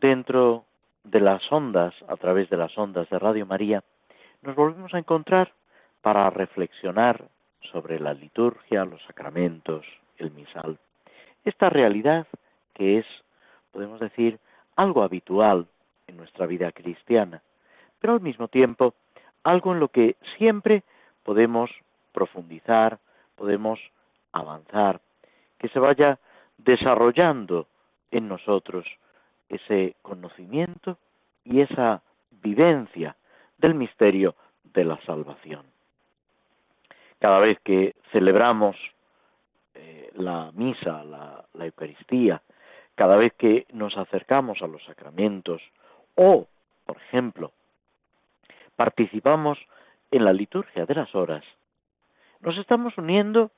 dentro de las ondas, a través de las ondas de Radio María, nos volvemos a encontrar para reflexionar sobre la liturgia, los sacramentos, el misal. Esta realidad que es, podemos decir, algo habitual en nuestra vida cristiana, pero al mismo tiempo algo en lo que siempre podemos profundizar, podemos avanzar, que se vaya desarrollando en nosotros ese conocimiento y esa vivencia del misterio de la salvación. Cada vez que celebramos eh, la misa, la, la Eucaristía, cada vez que nos acercamos a los sacramentos o, por ejemplo, participamos en la liturgia de las horas, nos estamos uniendo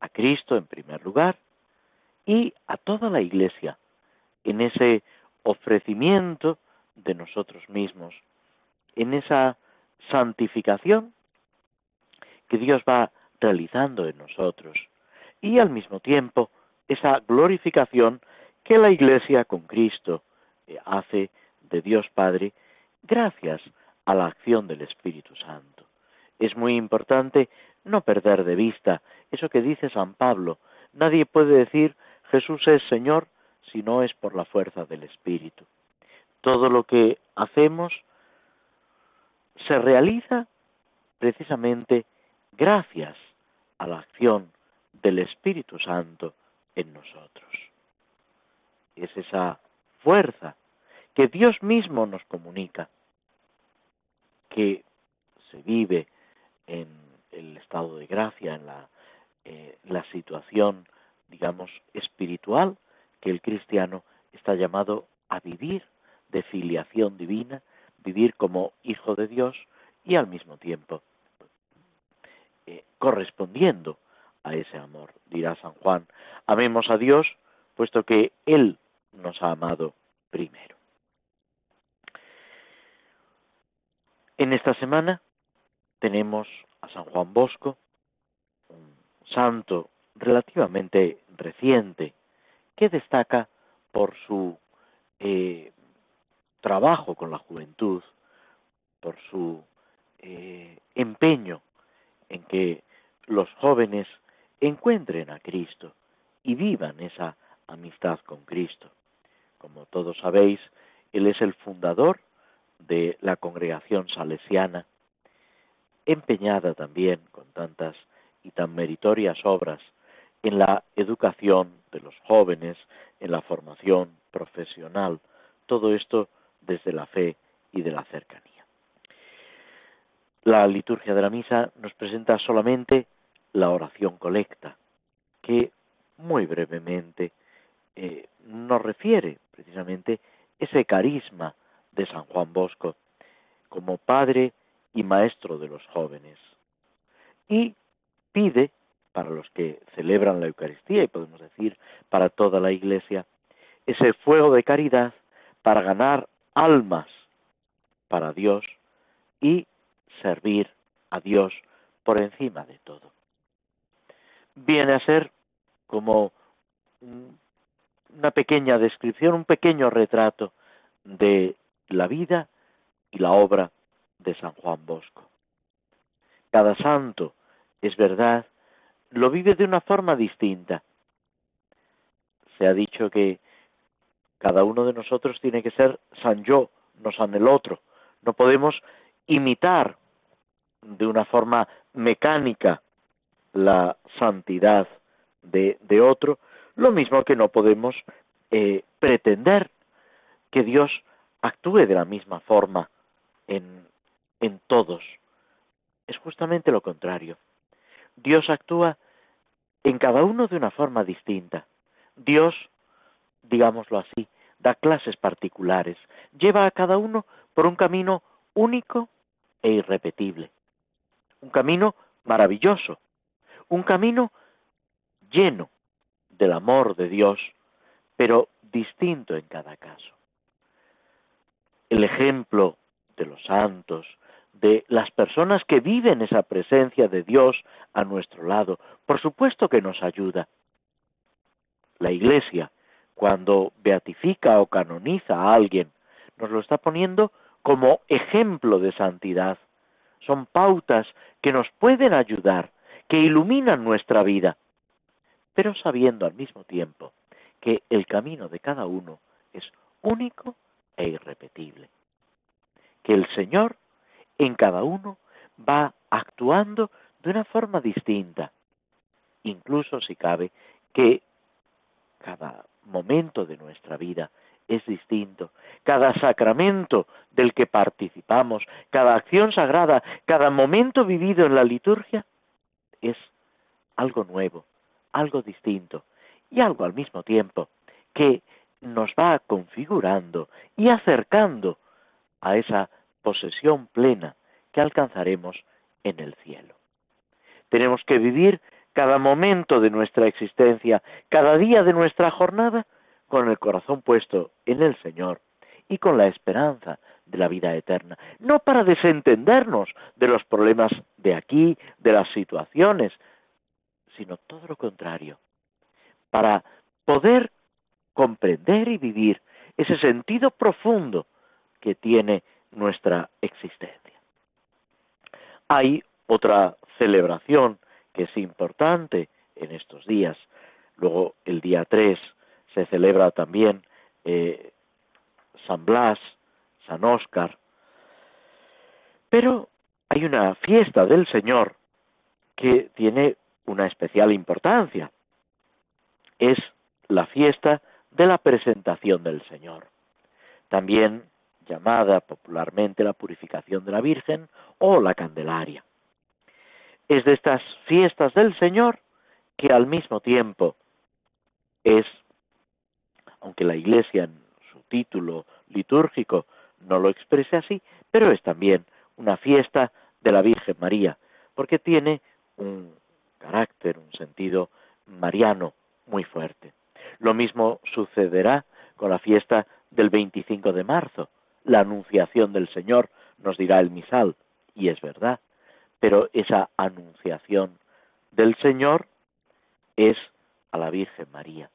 a Cristo en primer lugar y a toda la Iglesia en ese ofrecimiento de nosotros mismos, en esa santificación que Dios va realizando en nosotros y al mismo tiempo esa glorificación que la Iglesia con Cristo eh, hace de Dios Padre gracias a la acción del Espíritu Santo. Es muy importante no perder de vista eso que dice San Pablo. Nadie puede decir Jesús es Señor si no es por la fuerza del Espíritu. Todo lo que hacemos se realiza precisamente gracias a la acción del Espíritu Santo en nosotros. Es esa fuerza que Dios mismo nos comunica, que se vive en el estado de gracia, en la, eh, la situación, digamos, espiritual que el cristiano está llamado a vivir de filiación divina, vivir como hijo de Dios y al mismo tiempo eh, correspondiendo a ese amor. Dirá San Juan, amemos a Dios puesto que Él nos ha amado primero. En esta semana tenemos a San Juan Bosco, un santo relativamente reciente, que destaca por su eh, trabajo con la juventud, por su eh, empeño en que los jóvenes encuentren a Cristo y vivan esa amistad con Cristo. Como todos sabéis, él es el fundador de la congregación salesiana, empeñada también con tantas y tan meritorias obras en la educación de los jóvenes, en la formación profesional, todo esto desde la fe y de la cercanía. La liturgia de la misa nos presenta solamente la oración colecta, que muy brevemente eh, nos refiere precisamente ese carisma de San Juan Bosco como padre y maestro de los jóvenes. Y pide para los que celebran la Eucaristía y podemos decir para toda la Iglesia, ese fuego de caridad para ganar almas para Dios y servir a Dios por encima de todo. Viene a ser como una pequeña descripción, un pequeño retrato de la vida y la obra de San Juan Bosco. Cada santo, es verdad, lo vive de una forma distinta. Se ha dicho que cada uno de nosotros tiene que ser San yo, no San el otro. No podemos imitar de una forma mecánica la santidad de, de otro, lo mismo que no podemos eh, pretender que Dios actúe de la misma forma en, en todos. Es justamente lo contrario. Dios actúa en cada uno de una forma distinta. Dios, digámoslo así, da clases particulares, lleva a cada uno por un camino único e irrepetible, un camino maravilloso, un camino lleno del amor de Dios, pero distinto en cada caso. El ejemplo de los santos, de las personas que viven esa presencia de Dios a nuestro lado, por supuesto que nos ayuda. La Iglesia, cuando beatifica o canoniza a alguien, nos lo está poniendo como ejemplo de santidad. Son pautas que nos pueden ayudar, que iluminan nuestra vida, pero sabiendo al mismo tiempo que el camino de cada uno es único e irrepetible. Que el Señor en cada uno va actuando de una forma distinta, incluso si cabe que cada momento de nuestra vida es distinto. Cada sacramento del que participamos, cada acción sagrada, cada momento vivido en la liturgia es algo nuevo, algo distinto y algo al mismo tiempo que nos va configurando y acercando a esa posesión plena que alcanzaremos en el cielo. Tenemos que vivir cada momento de nuestra existencia, cada día de nuestra jornada, con el corazón puesto en el Señor y con la esperanza de la vida eterna, no para desentendernos de los problemas de aquí, de las situaciones, sino todo lo contrario, para poder comprender y vivir ese sentido profundo que tiene nuestra existencia. Hay otra celebración que es importante en estos días. Luego, el día 3 se celebra también eh, San Blas, San Óscar. Pero hay una fiesta del Señor que tiene una especial importancia. Es la fiesta de la presentación del Señor, también llamada popularmente la purificación de la Virgen o la Candelaria. Es de estas fiestas del Señor que al mismo tiempo es aunque la Iglesia en su título litúrgico no lo exprese así, pero es también una fiesta de la Virgen María, porque tiene un carácter, un sentido mariano muy fuerte. Lo mismo sucederá con la fiesta del 25 de marzo, la anunciación del Señor, nos dirá el misal, y es verdad, pero esa anunciación del Señor es a la Virgen María,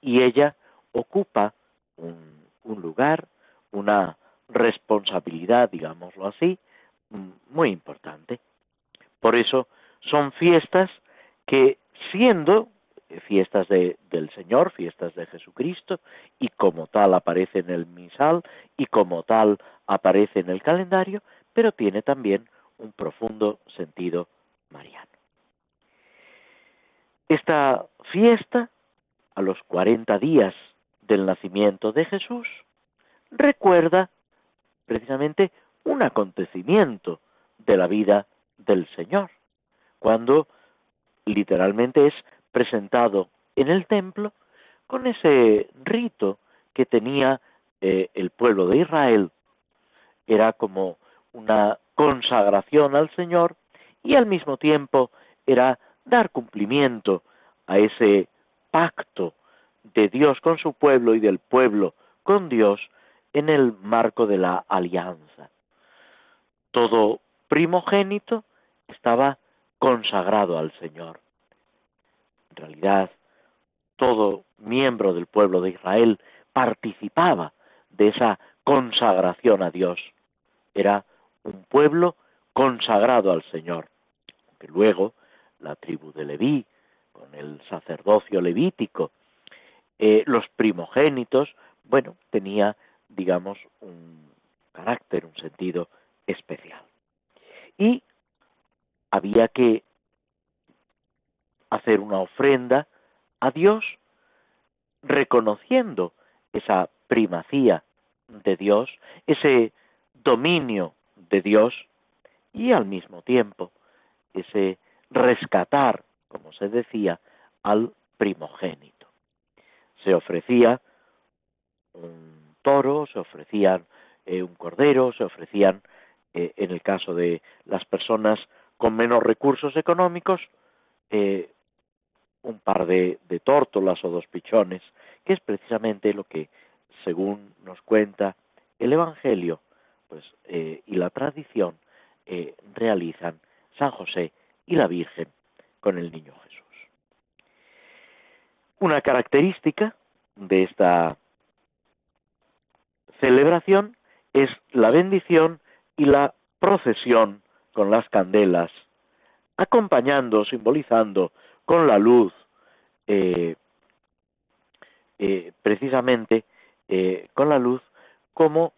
y ella ocupa un, lugar, una responsabilidad, digámoslo así, muy importante. Por eso son fiestas que siendo fiestas de, del Señor, fiestas de Jesucristo, y como tal aparece en el misal y como tal aparece en el calendario, pero tiene también un profundo sentido mariano. Esta fiesta, a los 40 días del nacimiento de Jesús recuerda precisamente un acontecimiento de la vida del Señor, cuando literalmente es presentado en el templo con ese rito que tenía eh, el pueblo de Israel. Era como una consagración al Señor y al mismo tiempo era dar cumplimiento a ese pacto de Dios con su pueblo y del pueblo con Dios en el marco de la alianza. Todo primogénito estaba consagrado al Señor. En realidad, todo miembro del pueblo de Israel participaba de esa consagración a Dios. Era un pueblo consagrado al Señor. Aunque luego la tribu de Leví, con el sacerdocio levítico, eh, los primogénitos, bueno, tenía, digamos, un carácter, un sentido especial. Y había que hacer una ofrenda a Dios reconociendo esa primacía de Dios, ese dominio de Dios y al mismo tiempo ese rescatar, como se decía, al primogénito. Se ofrecía un toro, se ofrecían eh, un cordero, se ofrecían, eh, en el caso de las personas con menos recursos económicos, eh, un par de, tórtolas o dos pichones, que es precisamente lo que, según nos cuenta el Evangelio pues, y la tradición, realizan San José y la Virgen con el niño Jesús. Una característica de esta celebración es la bendición y la procesión con las candelas, acompañando, simbolizando con la luz, eh, eh, precisamente eh, con la luz, como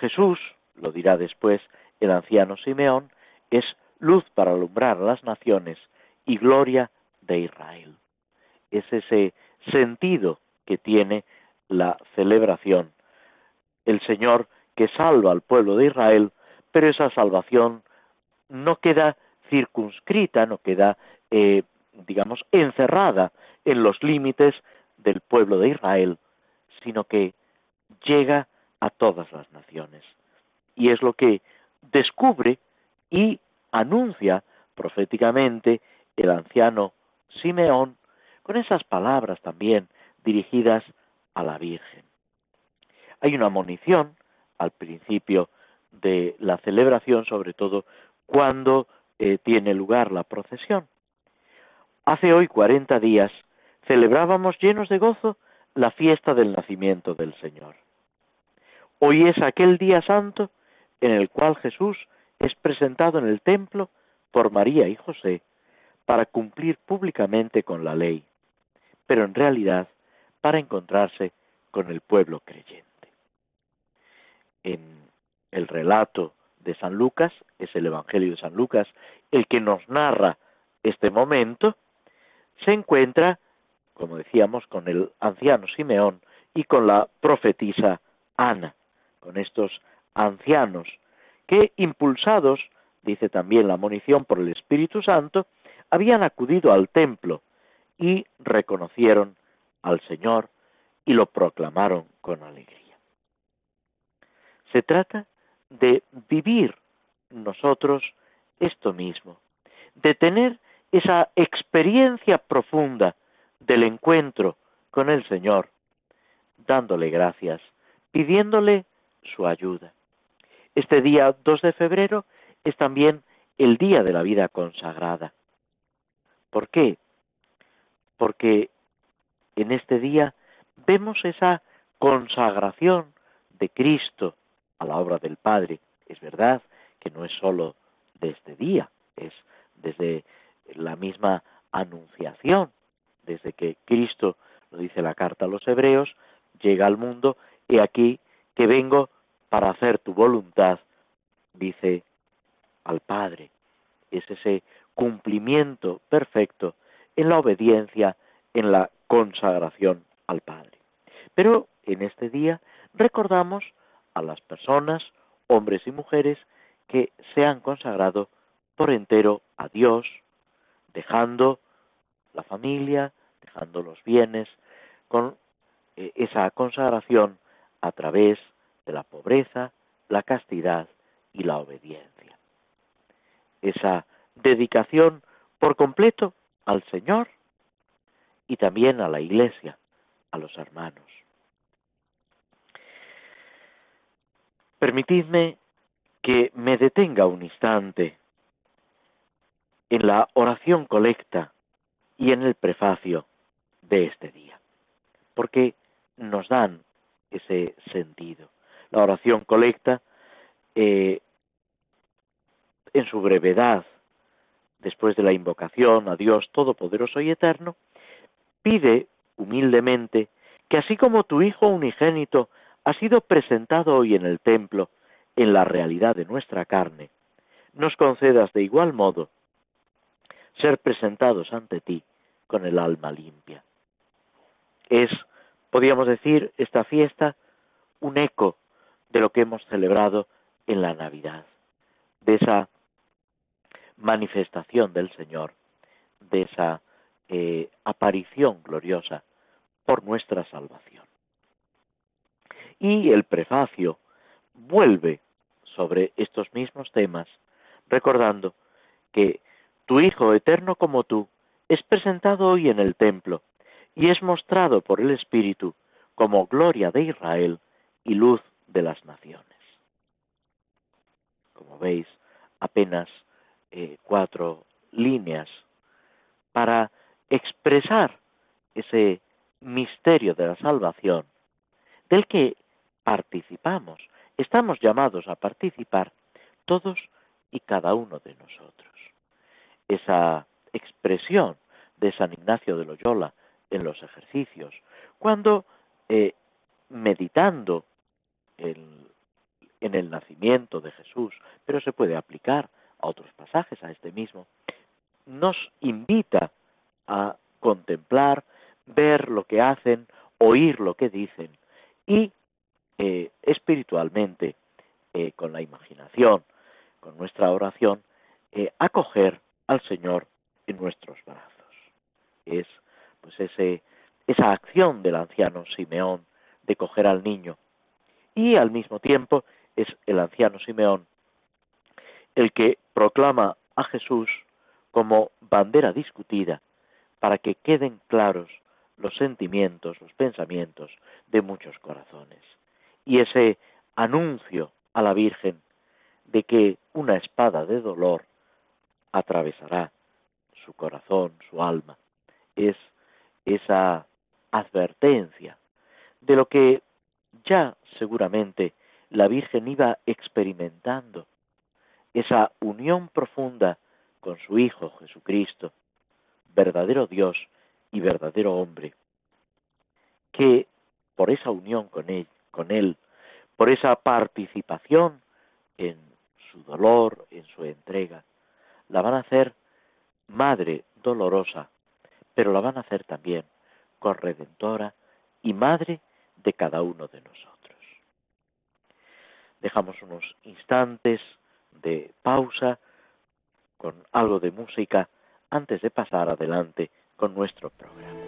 Jesús, lo dirá después el anciano Simeón, es luz para alumbrar las naciones y gloria de Israel. Es ese sentido que tiene la celebración el Señor que salva al pueblo de Israel, pero esa salvación no queda circunscrita, no queda, eh, digamos, encerrada en los límites del pueblo de Israel, sino que llega a todas las naciones. Y es lo que descubre y anuncia proféticamente el anciano Simeón con esas palabras también dirigidas a la Virgen. Hay una munición al principio de la celebración, sobre todo cuando eh, tiene lugar la procesión. Hace hoy 40 días celebrábamos llenos de gozo la fiesta del nacimiento del Señor. Hoy es aquel día santo en el cual Jesús es presentado en el templo por María y José para cumplir públicamente con la ley, pero en realidad para encontrarse con el pueblo creyente en el relato de San Lucas, es el Evangelio de San Lucas, el que nos narra este momento, se encuentra, como decíamos, con el anciano Simeón y con la profetisa Ana, con estos ancianos que, impulsados, dice también la munición por el Espíritu Santo, habían acudido al templo y reconocieron al Señor y lo proclamaron con alegría. Se trata de vivir nosotros esto mismo, de tener esa experiencia profunda del encuentro con el Señor, dándole gracias, pidiéndole su ayuda. Este día 2 de febrero es también el día de la vida consagrada. ¿Por qué? Porque en este día vemos esa consagración de Cristo a la obra del Padre. Es verdad que no es sólo de este día, es desde la misma anunciación, desde que Cristo, lo dice la carta a los hebreos, llega al mundo, y aquí que vengo para hacer tu voluntad, dice al Padre. Es ese cumplimiento perfecto en la obediencia, en la consagración al Padre. Pero en este día recordamos a las personas, hombres y mujeres, que se han consagrado por entero a Dios, dejando la familia, dejando los bienes, con eh, esa consagración a través de la pobreza, la castidad y la obediencia. Esa dedicación por completo al Señor y también a la Iglesia, a los hermanos. Permitidme que me detenga un instante en la oración colecta y en el prefacio de este día, porque nos dan ese sentido. La oración colecta, eh, en su brevedad, después de la invocación a Dios Todopoderoso y Eterno, pide humildemente que así como tu Hijo unigénito ha sido presentado hoy en el templo en la realidad de nuestra carne, nos concedas de igual modo ser presentados ante ti con el alma limpia. Es, podríamos decir, esta fiesta un eco de lo que hemos celebrado en la Navidad, de esa manifestación del Señor, de esa eh, aparición gloriosa por nuestra salvación. Y el prefacio vuelve sobre estos mismos temas, recordando que tu Hijo eterno como tú es presentado hoy en el templo y es mostrado por el Espíritu como gloria de Israel y luz de las naciones. Como veis, apenas eh, cuatro líneas para expresar ese misterio de la salvación del que participamos, estamos llamados a participar todos y cada uno de nosotros. Esa expresión de San Ignacio de Loyola en los ejercicios, cuando eh, meditando en el nacimiento de Jesús, pero se puede aplicar a otros pasajes, a este mismo, nos invita a contemplar, ver lo que hacen, oír lo que dicen y eh, espiritualmente, eh, con la imaginación, con nuestra oración, acoger al Señor en nuestros brazos. Es pues ese, esa acción del anciano Simeón de coger al niño y al mismo tiempo es el anciano Simeón el que proclama a Jesús como bandera discutida para que queden claros los sentimientos, los pensamientos de muchos corazones. Y ese anuncio a la Virgen de que una espada de dolor atravesará su corazón, su alma, es esa advertencia de lo que ya seguramente la Virgen iba experimentando, esa unión profunda con su Hijo Jesucristo, verdadero Dios y verdadero hombre, que por esa unión con él, con él, por esa participación en su dolor, en su entrega, la van a hacer madre dolorosa, pero la van a hacer también corredentora y madre de cada uno de nosotros. Dejamos unos instantes de pausa con algo de música antes de pasar adelante con nuestro programa.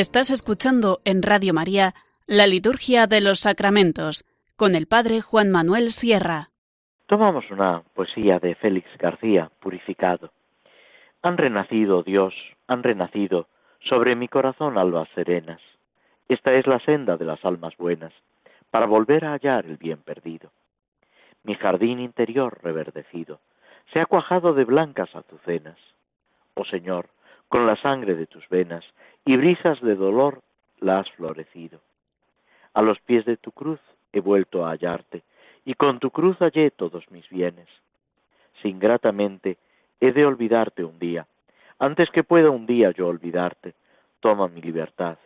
Estás escuchando en Radio María la Liturgia de los Sacramentos con el Padre Juan Manuel Sierra. Tomamos una poesía de Félix García, Purificado. Han renacido, Dios, han renacido sobre mi corazón albas serenas. Esta es la senda de las almas buenas, para volver a hallar el bien perdido. Mi jardín interior reverdecido se ha cuajado de blancas azucenas. Oh Señor, con la sangre de tus venas y brisas de dolor la has florecido. A los pies de tu cruz he vuelto a hallarte, y con tu cruz hallé todos mis bienes. Sin gratamente he de olvidarte un día. Antes que pueda un día yo olvidarte, toma mi libertad,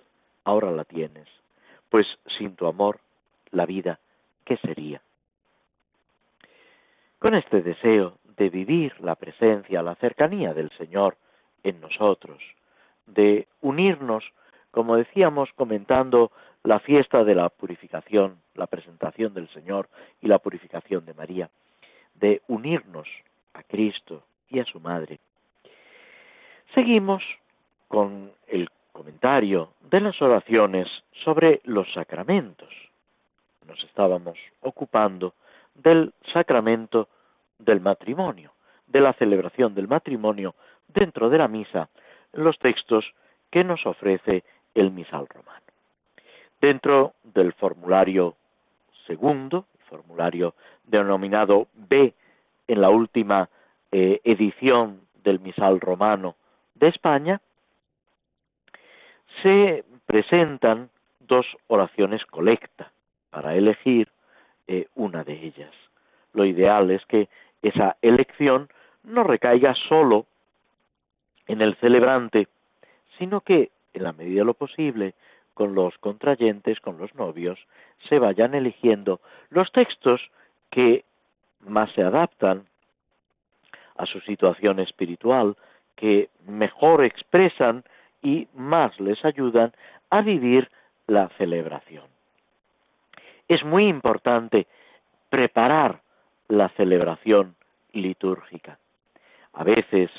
ahora la tienes, pues sin tu amor, la vida, ¿qué sería? Con este deseo de vivir la presencia, la cercanía del Señor, en nosotros, de unirnos como decíamos, comentando la fiesta de la purificación, la presentación del Señor y la purificación de María, de unirnos a Cristo y a su Madre. Seguimos con el comentario de las oraciones sobre los sacramentos. Nos estábamos ocupando del sacramento del matrimonio, de la celebración del matrimonio dentro de la misa, los textos que nos ofrece el misal romano. Dentro del formulario segundo, formulario denominado B en la última eh, edición del misal romano de España, se presentan dos oraciones colecta para elegir eh, una de ellas. Lo ideal es que esa elección no recaiga solo en el celebrante, sino que, en la medida de lo posible, con los contrayentes, con los novios, se vayan eligiendo los textos que más se adaptan a su situación espiritual, que mejor expresan y más les ayudan a vivir la celebración. Es muy importante preparar la celebración litúrgica. A veces,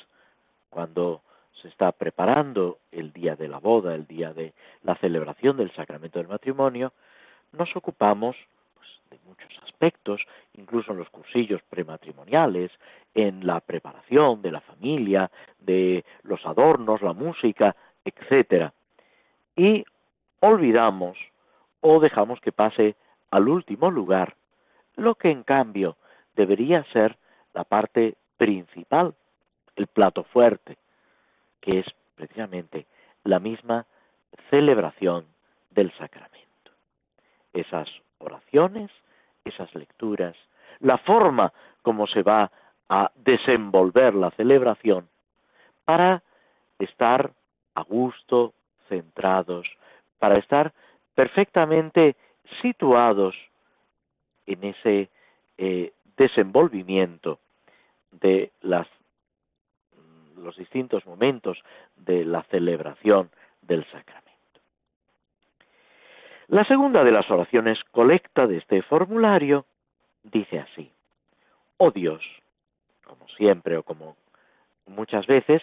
cuando se está preparando el día de la boda, el día de la celebración del sacramento del matrimonio, nos ocupamos pues, de muchos aspectos, incluso en los cursillos prematrimoniales, en la preparación de la familia, de los adornos, la música, etcétera. Y olvidamos o dejamos que pase al último lugar lo que en cambio debería ser la parte principal, el plato fuerte, que es precisamente la misma celebración del sacramento. Esas oraciones, esas lecturas, la forma como se va a desenvolver la celebración para estar a gusto, centrados, para estar perfectamente situados en ese eh, desenvolvimiento de las, los distintos momentos de la celebración del sacramento. La segunda de las oraciones colecta de este formulario dice así, oh Dios, como siempre o como muchas veces,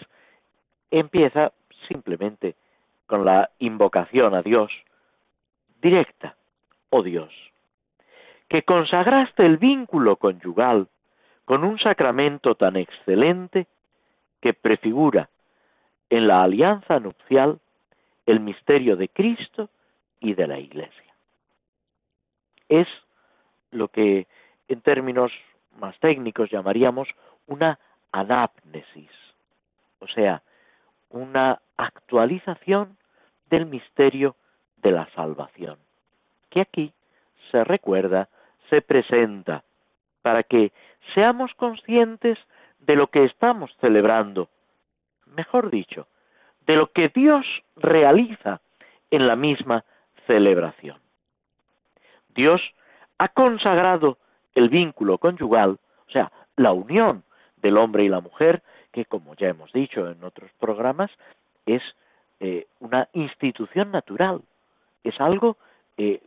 empieza simplemente con la invocación a Dios directa, oh Dios, que consagraste el vínculo conyugal con un sacramento tan excelente que prefigura en la alianza nupcial el misterio de Cristo y de la Iglesia. Es lo que en términos más técnicos llamaríamos una anapnesis, o sea, una actualización del misterio de la salvación, que aquí se recuerda, se presenta, para que seamos conscientes de lo que estamos celebrando, mejor dicho, de lo que Dios realiza en la misma celebración. Dios ha consagrado el vínculo conyugal, o sea, la unión del hombre y la mujer, que como ya hemos dicho en otros programas, es eh, una institución natural, es algo eh,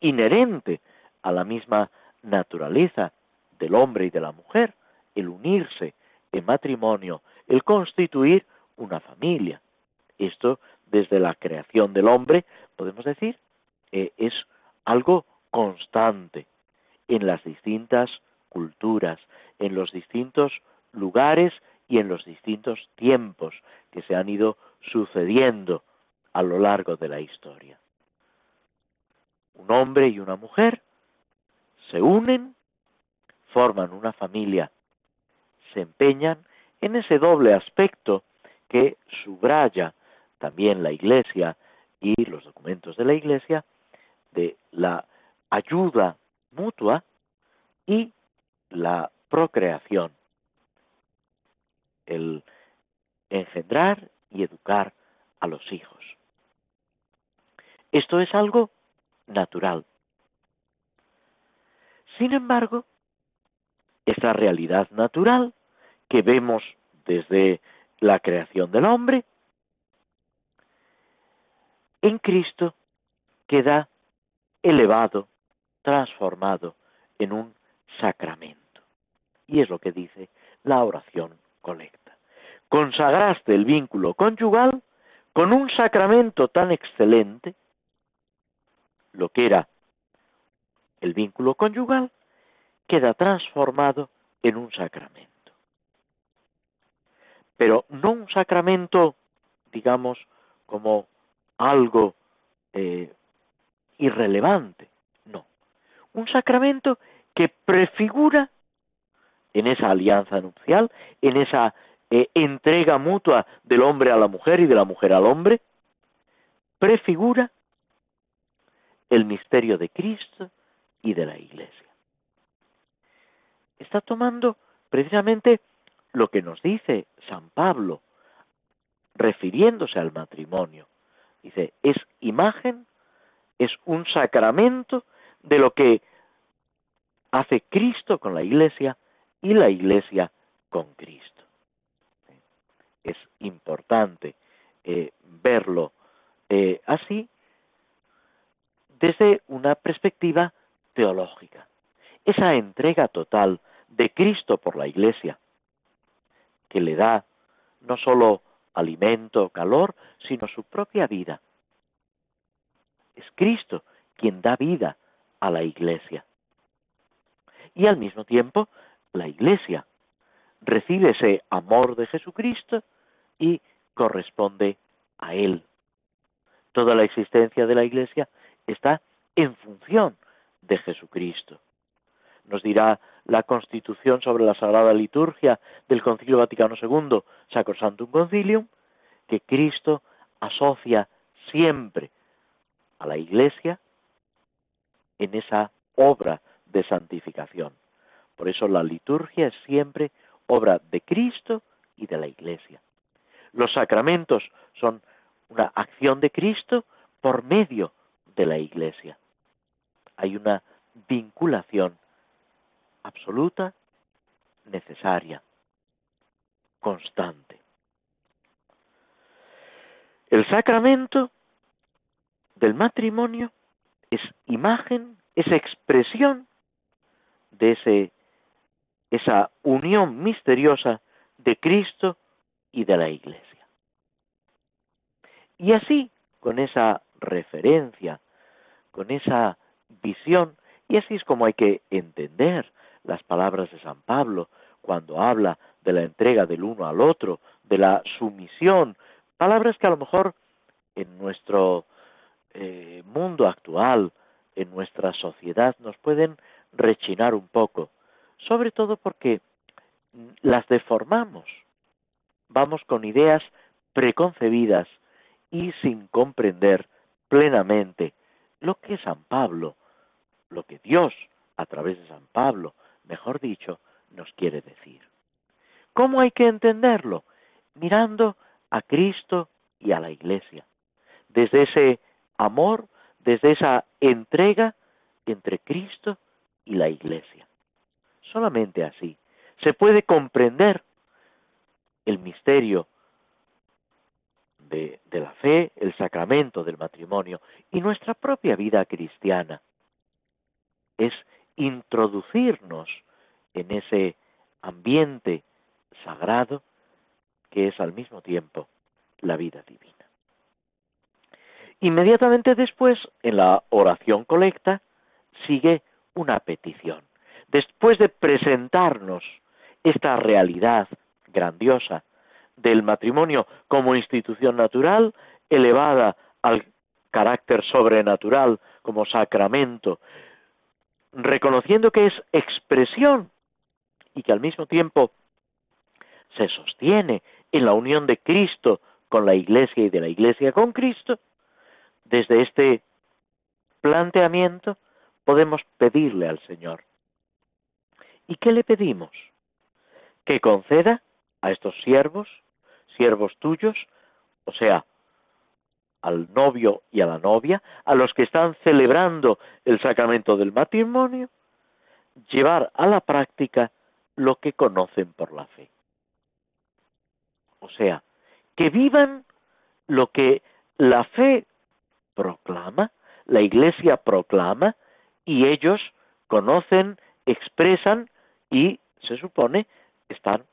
inherente a la misma naturaleza del hombre y de la mujer, el unirse en matrimonio, el constituir una familia. Esto, desde la creación del hombre, podemos decir, eh, es algo constante en las distintas culturas, en los distintos lugares y en los distintos tiempos que se han ido sucediendo a lo largo de la historia. Un hombre y una mujer se unen, forman una familia, en ese doble aspecto que subraya también la Iglesia y los documentos de la Iglesia de la ayuda mutua y la procreación el engendrar y educar a los hijos. Esto es algo natural. Sin embargo, esta realidad natural que vemos desde la creación del hombre en Cristo queda elevado, transformado en un sacramento. Y es lo que dice la oración colecta. Consagraste el vínculo conyugal con un sacramento tan excelente, lo que era el vínculo conyugal, queda transformado en un sacramento. Pero no un sacramento, digamos, como algo eh, irrelevante, no. Un sacramento que prefigura en esa alianza nupcial, en esa eh, entrega mutua del hombre a la mujer y de la mujer al hombre, prefigura el misterio de Cristo y de la Iglesia. Está tomando precisamente lo que nos dice San Pablo, refiriéndose al matrimonio. Dice, es imagen, es un sacramento de lo que hace Cristo con la Iglesia y la Iglesia con Cristo. Es importante eh, verlo eh, así desde una perspectiva teológica. Esa entrega total de Cristo por la Iglesia, que le da no sólo alimento, calor, sino su propia vida. Es Cristo quien da vida a la Iglesia. Y al mismo tiempo, la Iglesia recibe ese amor de Jesucristo y corresponde a Él. Toda la existencia de la Iglesia está en función de Jesucristo. Nos dirá la Constitución sobre la Sagrada Liturgia del Concilio Vaticano II, Sacrosantum Concilium, que Cristo asocia siempre a la Iglesia en esa obra de santificación. Por eso la liturgia es siempre obra de Cristo y de la Iglesia. Los sacramentos son una acción de Cristo por medio de la Iglesia. Hay una vinculación absoluta, necesaria, constante. El sacramento del matrimonio es imagen, es expresión de ese, esa unión misteriosa de Cristo y de la Iglesia. Y así, con esa referencia, con esa visión, y así es como hay que entender las palabras de San Pablo cuando habla de la entrega del uno al otro, de la sumisión, palabras que a lo mejor en nuestro eh, mundo actual, en nuestra sociedad, nos pueden rechinar un poco, sobre todo porque las deformamos, vamos con ideas preconcebidas y sin comprender plenamente lo que San Pablo, lo que Dios, a través de San Pablo, mejor dicho, nos quiere decir. ¿Cómo hay que entenderlo? Mirando a Cristo y a la Iglesia. Desde ese amor, desde esa entrega entre Cristo y la Iglesia. Solamente así se puede comprender el misterio de, de, la fe, el sacramento del matrimonio y nuestra propia vida cristiana. Es introducirnos en ese ambiente sagrado que es al mismo tiempo la vida divina. Inmediatamente después, en la oración colecta, sigue una petición. Después de presentarnos esta realidad grandiosa del matrimonio como institución natural, elevada al carácter sobrenatural como sacramento, reconociendo que es expresión y que al mismo tiempo se sostiene en la unión de Cristo con la Iglesia y de la Iglesia con Cristo, desde este planteamiento podemos pedirle al Señor. ¿Y qué le pedimos? Que conceda a estos siervos, siervos tuyos, o sea, al novio y a la novia, a los que están celebrando el sacramento del matrimonio, llevar a la práctica lo que conocen por la fe. O sea, que vivan lo que la fe proclama, la Iglesia proclama y ellos conocen, expresan y se supone están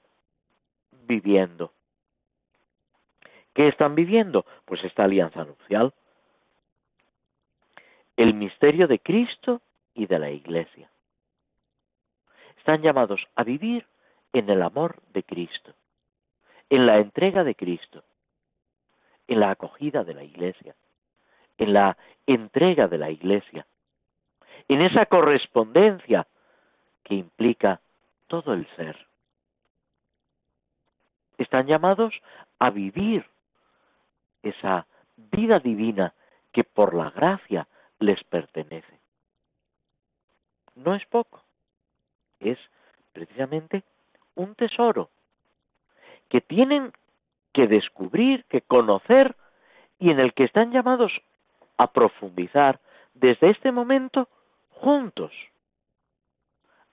viviendo. ¿Qué están viviendo? Pues esta alianza nupcial. El misterio de Cristo y de la Iglesia. Están llamados a vivir en el amor de Cristo, en la entrega de Cristo, en la acogida de la Iglesia, en la entrega de la Iglesia, en esa correspondencia que implica todo el ser. Están llamados a vivir esa vida divina que por la gracia les pertenece. No es poco, es precisamente un tesoro que tienen que descubrir, que conocer y en el que están llamados a profundizar desde este momento juntos,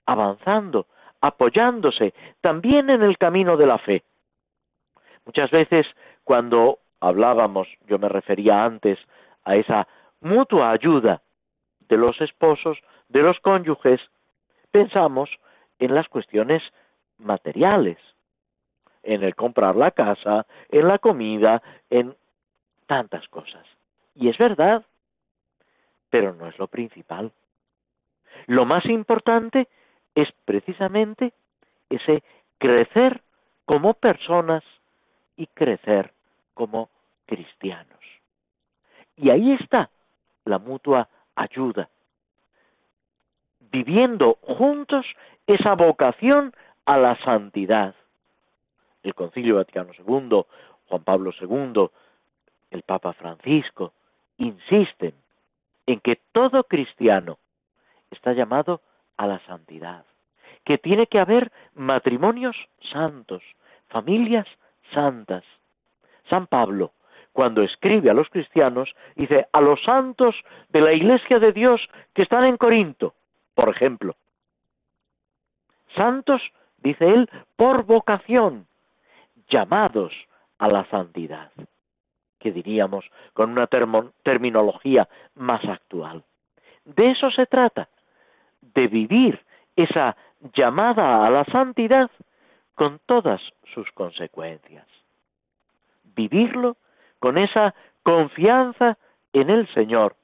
avanzando, apoyándose también en el camino de la fe. Muchas veces cuando hablábamos, yo me refería antes a esa mutua ayuda de los esposos, de los cónyuges, pensamos en las cuestiones materiales, en el comprar la casa, en la comida, en tantas cosas. Y es verdad, pero no es lo principal. Lo más importante es precisamente ese crecer como personas y crecer como cristianos. Y ahí está la mutua ayuda, viviendo juntos esa vocación a la santidad. El Concilio Vaticano II, Juan Pablo II, el Papa Francisco, insisten en que todo cristiano está llamado a la santidad, que tiene que haber matrimonios santos, familias santas. San Pablo cuando escribe a los cristianos, dice, a los santos de la iglesia de Dios que están en Corinto, por ejemplo. Santos, dice él, por vocación, llamados a la santidad, que diríamos con una terminología más actual. De eso se trata, de vivir esa llamada a la santidad con todas sus consecuencias. Vivirlo con esa confianza en el Señor,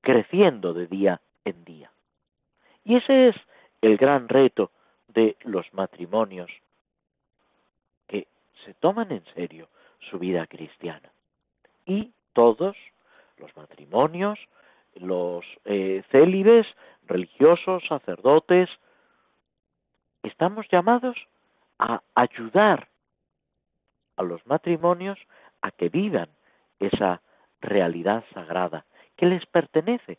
creciendo de día en día. Y ese es el gran reto de los matrimonios, que se toman en serio su vida cristiana. Y todos, los matrimonios, los eh, célibes, religiosos, sacerdotes, estamos llamados a ayudar a los matrimonios a que vivan esa realidad sagrada que les pertenece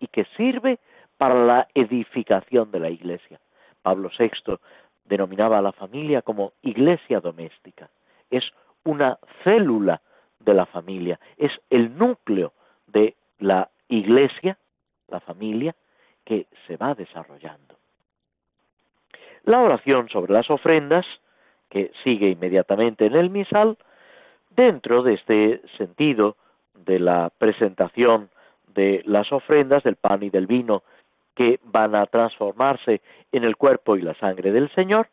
y que sirve para la edificación de la iglesia. Pablo VI denominaba a la familia como iglesia doméstica. Es una célula de la familia, es el núcleo de la iglesia, la familia, que se va desarrollando. La oración sobre las ofrendas, que sigue inmediatamente en el misal, Dentro de este sentido de la presentación de las ofrendas del pan y del vino que van a transformarse en el cuerpo y la sangre del Señor,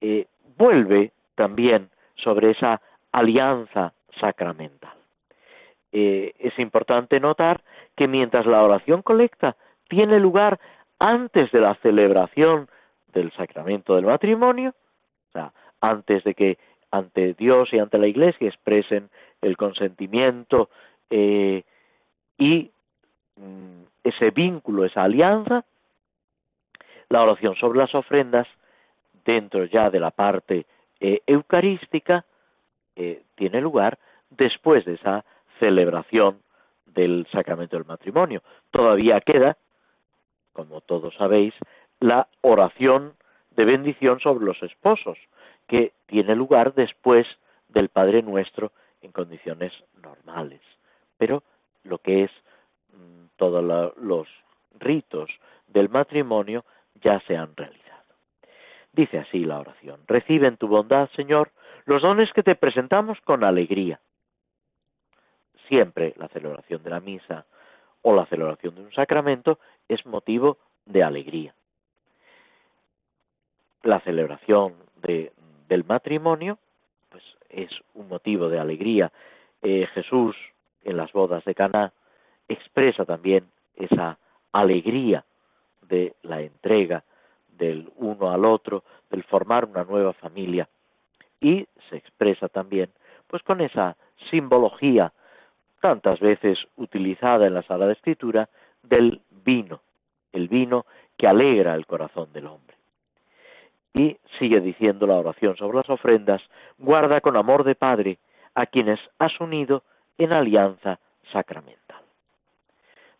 eh, vuelve también sobre esa alianza sacramental. Eh, es importante notar que mientras la oración colecta tiene lugar antes de la celebración del sacramento del matrimonio, o sea, antes de que ante Dios y ante la Iglesia expresen el consentimiento eh, y mm, ese vínculo, esa alianza, la oración sobre las ofrendas, dentro ya de la parte eh, eucarística, eh, tiene lugar después de esa celebración del sacramento del matrimonio. Todavía queda, como todos sabéis, la oración de bendición sobre los esposos, que tiene lugar después del Padre Nuestro en condiciones normales. Pero lo que es mm, todos los ritos del matrimonio ya se han realizado. Dice así la oración, recibe en tu bondad, Señor, los dones que te presentamos con alegría. siempre la celebración de la misa o la celebración de un sacramento es motivo de alegría. La celebración del matrimonio pues es un motivo de alegría. Eh, Jesús en las bodas de Caná expresa también esa alegría de la entrega del uno al otro, del formar una nueva familia y se expresa también pues con esa simbología tantas veces utilizada en la sala de escritura del vino, el vino que alegra el corazón del hombre. Y sigue diciendo la oración sobre las ofrendas, guarda con amor de Padre a quienes has unido en alianza sacramental.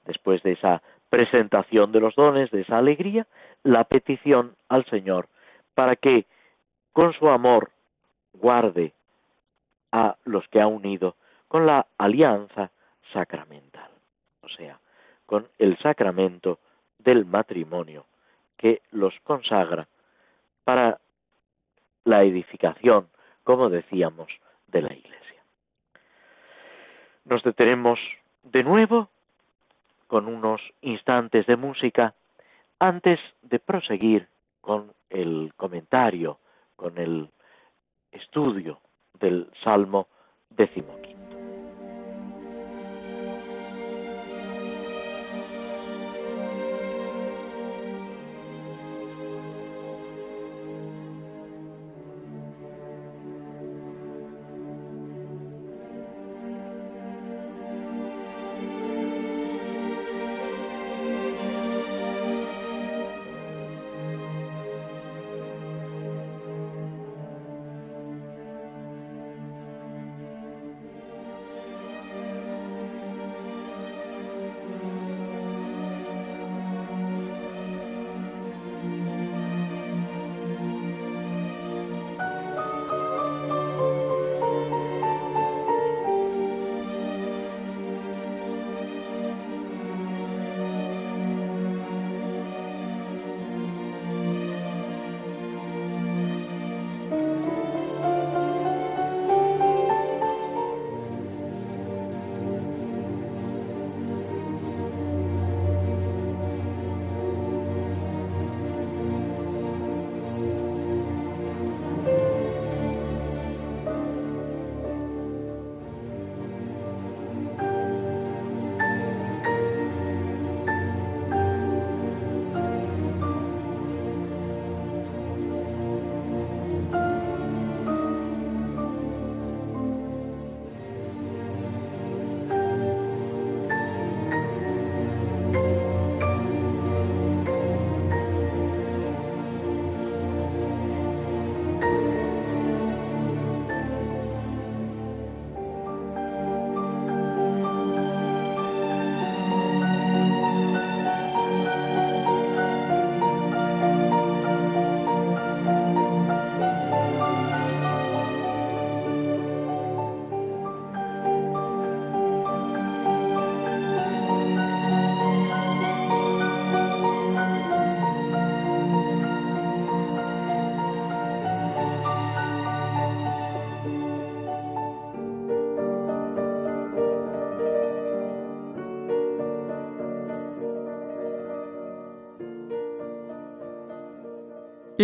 Después de esa presentación de los dones, de esa alegría, la petición al Señor para que con su amor guarde a los que ha unido con la alianza sacramental, o sea, con el sacramento del matrimonio que los consagra para la edificación, como decíamos, de la Iglesia. Nos detenemos de nuevo con unos instantes de música antes de proseguir con el comentario, con el estudio del Salmo decimoquinto.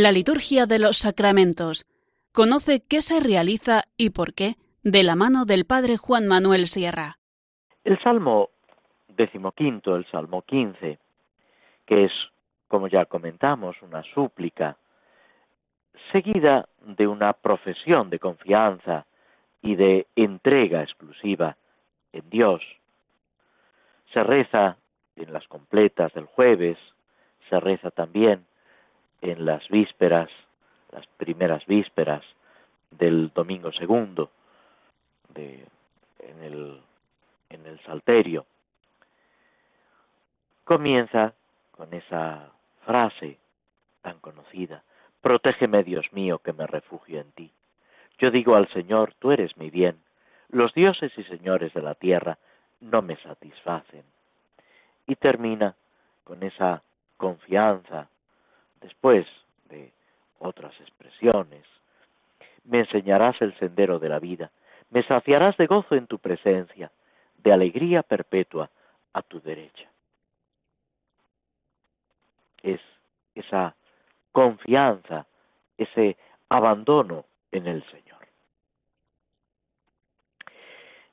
La liturgia de los sacramentos. Conoce qué se realiza y por qué de la mano del Padre Juan Manuel Sierra. El Salmo decimoquinto, el Salmo quince, que es, como ya comentamos, una súplica, seguida de una profesión de confianza y de entrega exclusiva en Dios. Se reza en las completas del jueves, se reza también en las vísperas, las primeras vísperas del domingo segundo, en, el, en el Salterio. Comienza con esa frase tan conocida, Protégeme Dios mío que me refugio en ti. Yo digo al Señor, tú eres mi bien, los dioses y señores de la tierra no me satisfacen. Y termina con esa confianza después de otras expresiones. Me enseñarás el sendero de la vida, me saciarás de gozo en tu presencia, de alegría perpetua a tu derecha. Es esa confianza, ese abandono en el Señor.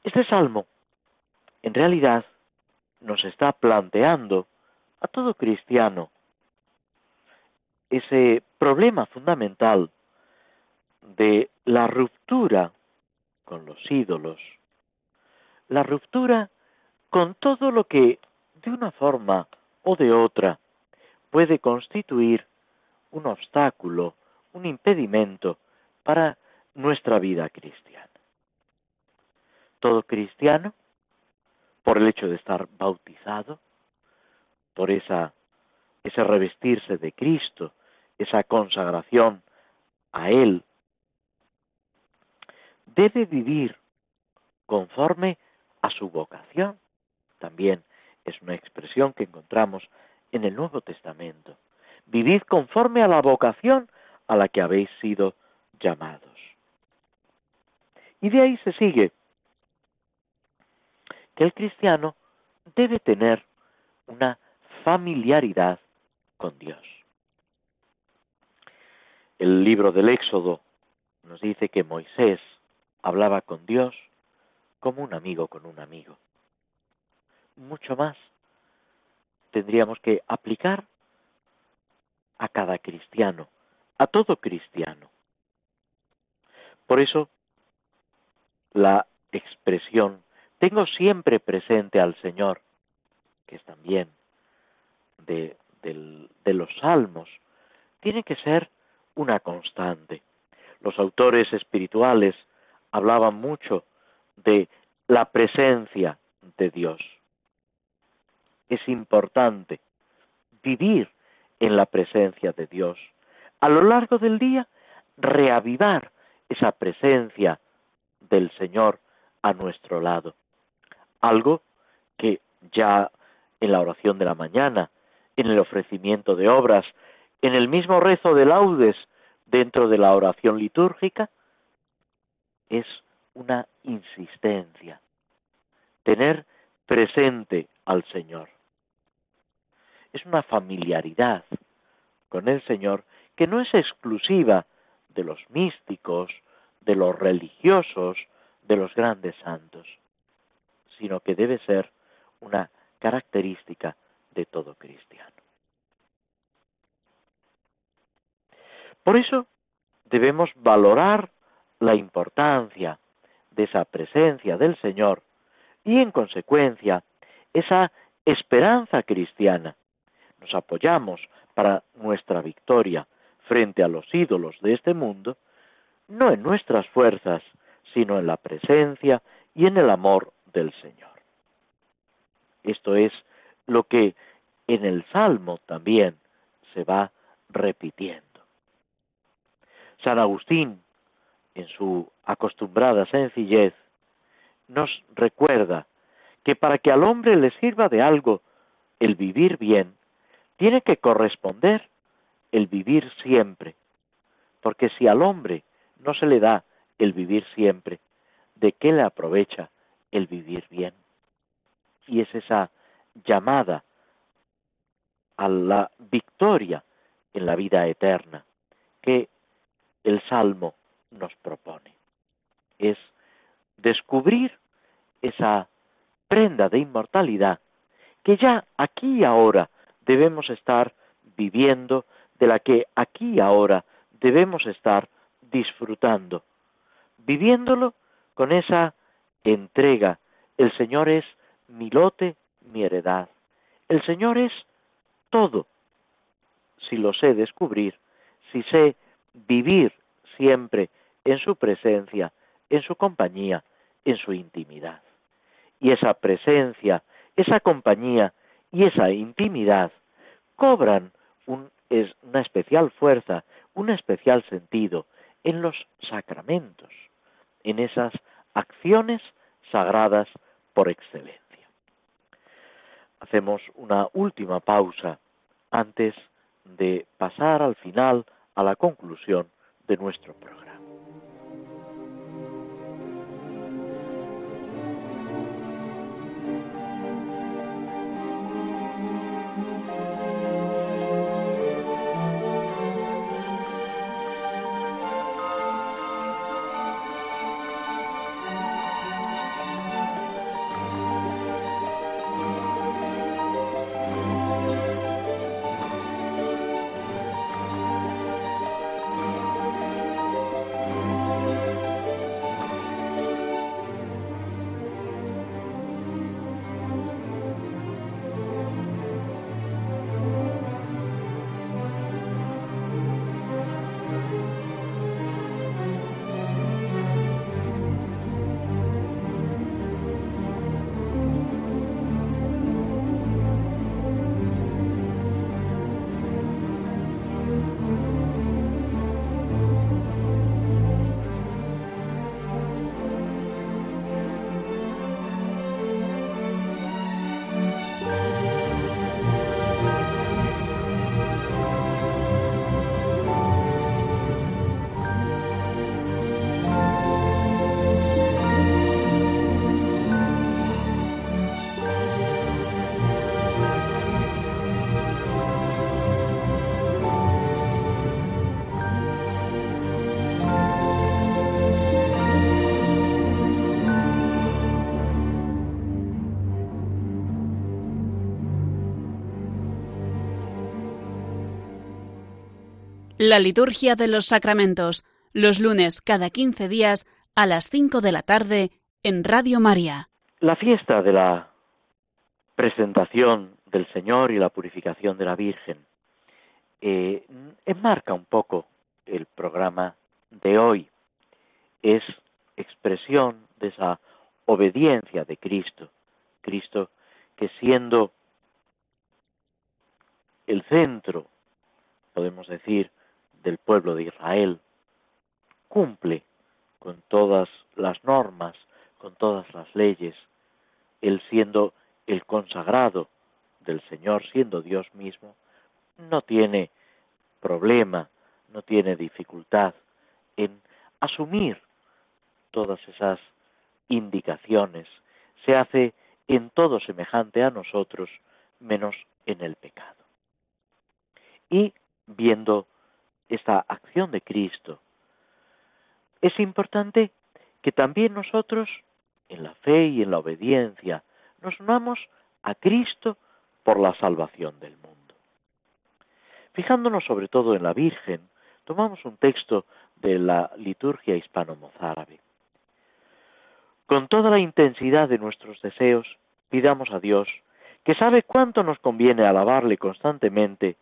Este salmo, en realidad, nos está planteando a todo cristiano ese problema fundamental de la ruptura con los ídolos, la ruptura con todo lo que de una forma o de otra puede constituir un obstáculo, un impedimento para nuestra vida cristiana. Todo cristiano, por el hecho de estar bautizado, por esa, ese revestirse de Cristo, esa consagración a Él, debe vivir conforme a su vocación. También es una expresión que encontramos en el Nuevo Testamento. Vivid conforme a la vocación a la que habéis sido llamados. Y de ahí se sigue que el cristiano debe tener una familiaridad con Dios. El libro del Éxodo nos dice que Moisés hablaba con Dios como un amigo con un amigo. Mucho más tendríamos que aplicar a cada cristiano, a todo cristiano. Por eso, la expresión, tengo siempre presente al Señor, que es también de, de los salmos, tiene que ser una constante. Los autores espirituales hablaban mucho de la presencia de Dios. Es importante vivir en la presencia de Dios. A lo largo del día, reavivar esa presencia del Señor a nuestro lado. Algo que ya en la oración de la mañana, en el ofrecimiento de obras, en el mismo rezo de laudes dentro de la oración litúrgica, es una insistencia, tener presente al Señor. Es una familiaridad con el Señor que no es exclusiva de los místicos, de los religiosos, de los grandes santos, sino que debe ser una característica de todo cristiano. Por eso debemos valorar la importancia de esa presencia del Señor y en consecuencia esa esperanza cristiana. Nos apoyamos para nuestra victoria frente a los ídolos de este mundo, no en nuestras fuerzas, sino en la presencia y en el amor del Señor. Esto es lo que en el Salmo también se va repitiendo. San Agustín en su acostumbrada sencillez, nos recuerda que para que al hombre le sirva de algo el vivir bien, tiene que corresponder el vivir siempre, porque si al hombre no se le da el vivir siempre, ¿de qué le aprovecha el vivir bien? Y es esa llamada a la victoria en la vida eterna que el Salmo nos propone. Es descubrir esa prenda de inmortalidad que ya aquí ahora debemos estar viviendo, de la que aquí ahora debemos estar disfrutando, viviéndolo con esa entrega. El Señor es mi lote, mi heredad. El Señor es todo. Si lo sé descubrir, si sé vivir siempre en su presencia, en su compañía, en su intimidad. Y esa presencia, esa compañía y esa intimidad cobran una especial fuerza, un especial sentido en los sacramentos, en esas acciones sagradas por excelencia. Hacemos una última pausa antes de pasar al final a la conclusión de nuestro programa. La liturgia de los sacramentos, los lunes cada 15 días a las 5 de la tarde en Radio María. La fiesta de la presentación del Señor y la purificación de la Virgen eh, enmarca un poco el programa de hoy. Es expresión de esa obediencia de Cristo. Cristo que siendo el centro, podemos decir, del pueblo de Israel, cumple con todas las normas, con todas las leyes, él siendo el consagrado del Señor, siendo Dios mismo, no tiene problema, no tiene dificultad en asumir todas esas indicaciones. Se hace en todo semejante a nosotros, menos en el pecado. Y viendo esta acción de Cristo, es importante que también nosotros, en la fe y en la obediencia, nos unamos a Cristo por la salvación del mundo. Fijándonos sobre todo en la Virgen, tomamos un texto de la liturgia hispano-mozárabe. Con toda la intensidad de nuestros deseos, pidamos a Dios, que sabe cuánto nos conviene alabarle constantemente,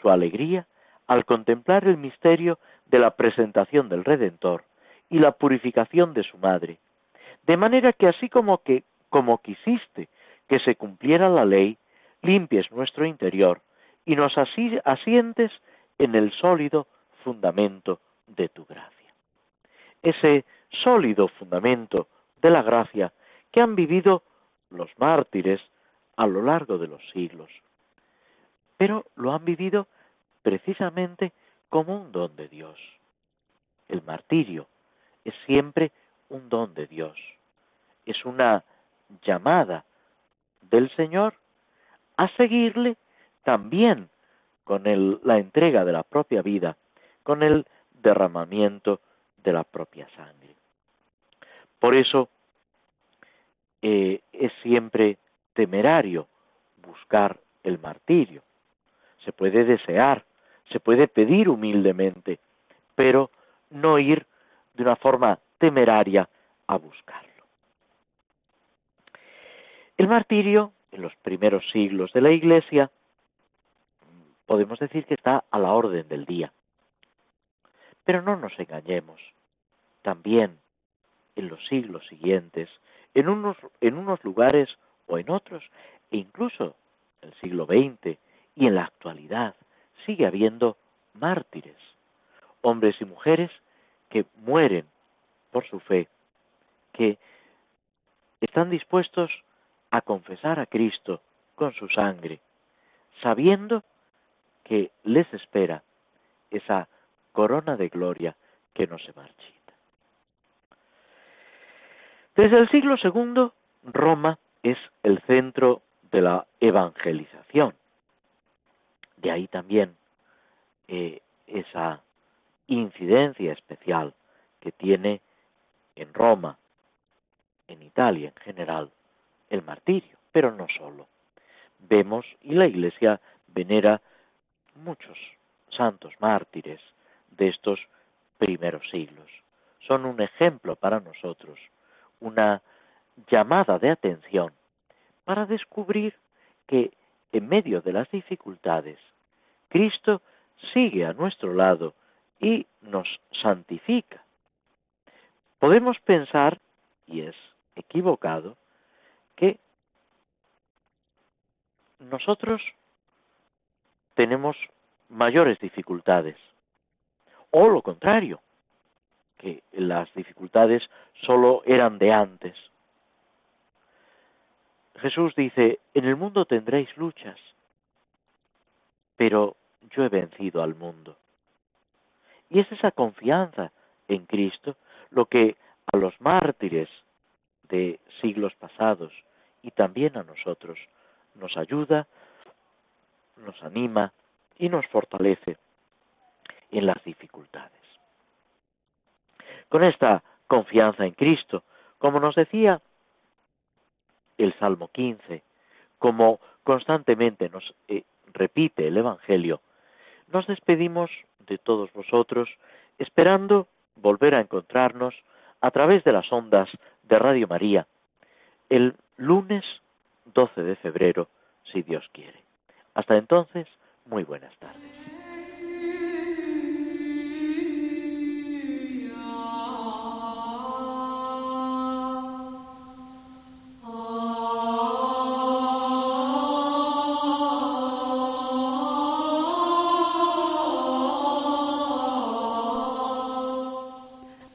su alegría al contemplar el misterio de la presentación del Redentor y la purificación de su madre, de manera que así como que como quisiste que se cumpliera la ley, limpies nuestro interior y nos asientes en el sólido fundamento de tu gracia. Ese sólido fundamento de la gracia que han vivido los mártires a lo largo de los siglos, pero lo han vivido precisamente como un don de Dios. El martirio es siempre un don de Dios, es una llamada del Señor a seguirle también con la entrega de la propia vida, con el derramamiento de la propia sangre. Por eso eh, es siempre temerario buscar el martirio. Se puede desear, se puede pedir humildemente, pero no ir de una forma temeraria a buscarlo. El martirio, en los primeros siglos de la Iglesia, podemos decir que está a la orden del día. Pero no nos engañemos. También en los siglos siguientes, en unos, en unos lugares o en otros, e incluso en el siglo XX y en la actualidad, sigue habiendo mártires, hombres y mujeres que mueren por su fe, que están dispuestos a confesar a Cristo con su sangre, sabiendo que les espera esa corona de gloria que no se marchita. Desde el siglo II, Roma es el centro de la evangelización. De ahí también eh, esa incidencia especial que tiene en Roma, en Italia en general, el martirio, pero no solo. Vemos, y la Iglesia venera muchos santos mártires de estos primeros siglos. Son un ejemplo para nosotros, una llamada de atención para descubrir que en medio de las dificultades, Cristo sigue a nuestro lado y nos santifica. Podemos pensar, y es equivocado, que nosotros tenemos mayores dificultades, o lo contrario, que las dificultades solo eran de antes. Jesús dice, en el mundo tendréis luchas, pero yo he vencido al mundo. Y es esa confianza en Cristo lo que a los mártires de siglos pasados y también a nosotros nos ayuda, nos anima y nos fortalece en las dificultades. Con esta confianza en Cristo, como nos decía el Salmo 15, como constantemente nos eh, repite el Evangelio, nos despedimos de todos vosotros, esperando volver a encontrarnos a través de las ondas de Radio María el lunes 12 de febrero, si Dios quiere. Hasta entonces, muy buenas tardes.